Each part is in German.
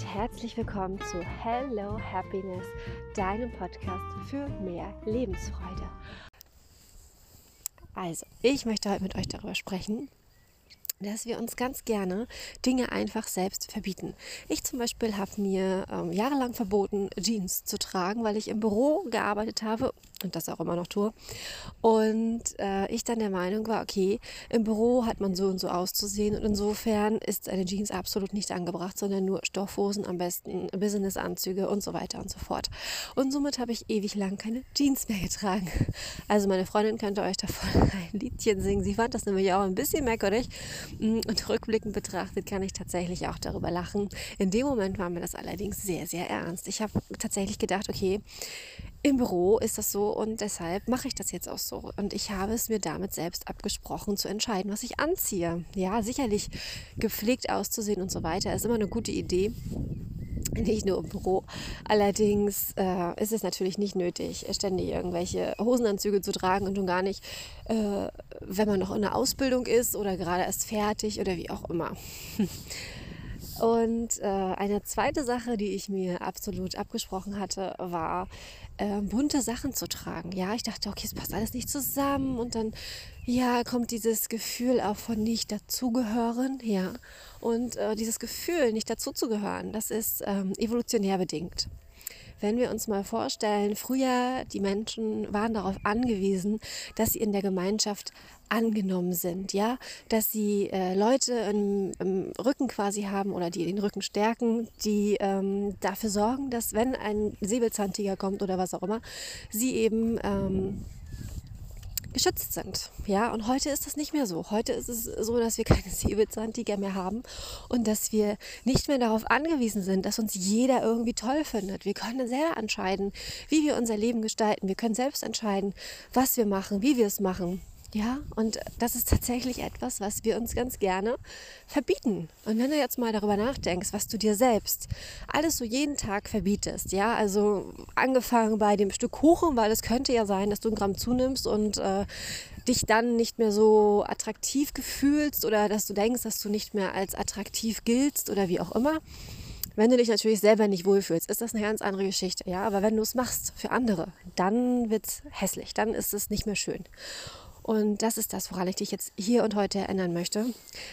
und herzlich willkommen zu Hello Happiness, deinem Podcast für mehr Lebensfreude. Also, ich möchte heute mit euch darüber sprechen, dass wir uns ganz gerne Dinge einfach selbst verbieten. Ich zum Beispiel habe mir ähm, jahrelang verboten, Jeans zu tragen, weil ich im Büro gearbeitet habe und das auch immer noch tue. Und äh, ich dann der Meinung war, okay, im Büro hat man so und so auszusehen und insofern ist eine Jeans absolut nicht angebracht, sondern nur Stoffhosen, am besten Businessanzüge und so weiter und so fort. Und somit habe ich ewig lang keine Jeans mehr getragen. Also meine Freundin könnte euch davon ein Liedchen singen. Sie fand das nämlich auch ein bisschen merkwürdig. Und rückblickend betrachtet kann ich tatsächlich auch darüber lachen. In dem Moment war mir das allerdings sehr, sehr ernst. Ich habe tatsächlich gedacht, okay, im Büro ist das so und deshalb mache ich das jetzt auch so. Und ich habe es mir damit selbst abgesprochen, zu entscheiden, was ich anziehe. Ja, sicherlich gepflegt auszusehen und so weiter ist immer eine gute Idee. Nicht nur im Büro. Allerdings äh, ist es natürlich nicht nötig, ständig irgendwelche Hosenanzüge zu tragen und schon gar nicht, äh, wenn man noch in der Ausbildung ist oder gerade erst fertig oder wie auch immer. Und äh, eine zweite Sache, die ich mir absolut abgesprochen hatte, war äh, bunte Sachen zu tragen. Ja, ich dachte, okay, es passt alles nicht zusammen und dann ja kommt dieses Gefühl auch von nicht dazugehören. Ja, und äh, dieses Gefühl, nicht dazuzugehören, das ist ähm, evolutionär bedingt. Wenn wir uns mal vorstellen, früher die Menschen waren darauf angewiesen, dass sie in der Gemeinschaft angenommen sind, ja, dass sie äh, Leute im, im, Rücken quasi haben oder die den Rücken stärken, die ähm, dafür sorgen, dass wenn ein Säbelzahntiger kommt oder was auch immer, sie eben ähm, geschützt sind. Ja, und heute ist das nicht mehr so. Heute ist es so, dass wir keine Säbelzahntiger mehr haben und dass wir nicht mehr darauf angewiesen sind, dass uns jeder irgendwie toll findet. Wir können selber entscheiden, wie wir unser Leben gestalten. Wir können selbst entscheiden, was wir machen, wie wir es machen. Ja, und das ist tatsächlich etwas, was wir uns ganz gerne verbieten. Und wenn du jetzt mal darüber nachdenkst, was du dir selbst alles so jeden Tag verbietest, ja, also angefangen bei dem Stück Kuchen, weil es könnte ja sein, dass du ein Gramm zunimmst und äh, dich dann nicht mehr so attraktiv gefühlst oder dass du denkst, dass du nicht mehr als attraktiv giltst oder wie auch immer. Wenn du dich natürlich selber nicht wohlfühlst, ist das eine ganz andere Geschichte, ja. Aber wenn du es machst für andere, dann wird es hässlich, dann ist es nicht mehr schön. Und das ist das, woran ich dich jetzt hier und heute erinnern möchte,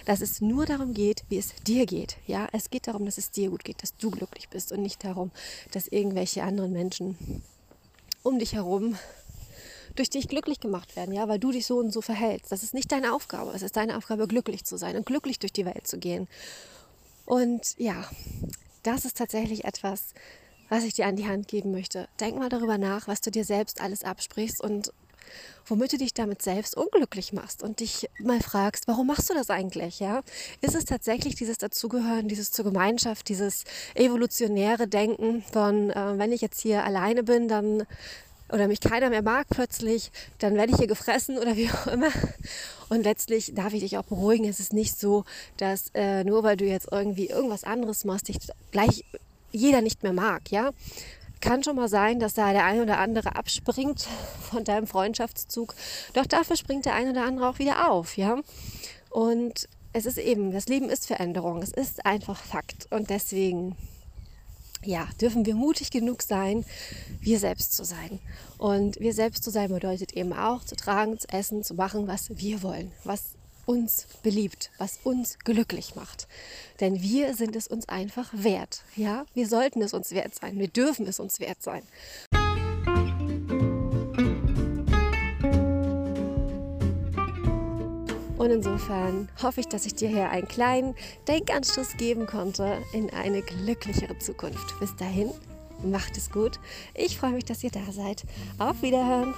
dass es nur darum geht, wie es dir geht. Ja, es geht darum, dass es dir gut geht, dass du glücklich bist und nicht darum, dass irgendwelche anderen Menschen um dich herum durch dich glücklich gemacht werden, ja, weil du dich so und so verhältst. Das ist nicht deine Aufgabe. Es ist deine Aufgabe, glücklich zu sein und glücklich durch die Welt zu gehen. Und ja, das ist tatsächlich etwas, was ich dir an die Hand geben möchte. Denk mal darüber nach, was du dir selbst alles absprichst und womit du dich damit selbst unglücklich machst und dich mal fragst, warum machst du das eigentlich? Ja? Ist es tatsächlich dieses Dazugehören, dieses zur Gemeinschaft, dieses evolutionäre Denken von, äh, wenn ich jetzt hier alleine bin, dann oder mich keiner mehr mag plötzlich, dann werde ich hier gefressen oder wie auch immer. Und letztlich darf ich dich auch beruhigen, es ist nicht so, dass äh, nur weil du jetzt irgendwie irgendwas anderes machst, dich gleich jeder nicht mehr mag, ja kann schon mal sein, dass da der ein oder andere abspringt von deinem Freundschaftszug. Doch dafür springt der ein oder andere auch wieder auf, ja. Und es ist eben, das Leben ist Veränderung. Es ist einfach Fakt. Und deswegen, ja, dürfen wir mutig genug sein, wir selbst zu sein. Und wir selbst zu sein bedeutet eben auch, zu tragen, zu essen, zu machen, was wir wollen, was uns beliebt, was uns glücklich macht. Denn wir sind es uns einfach wert. Ja, wir sollten es uns wert sein. Wir dürfen es uns wert sein. Und insofern hoffe ich, dass ich dir hier einen kleinen Denkanstoß geben konnte in eine glücklichere Zukunft. Bis dahin, macht es gut. Ich freue mich, dass ihr da seid. Auf Wiederhören.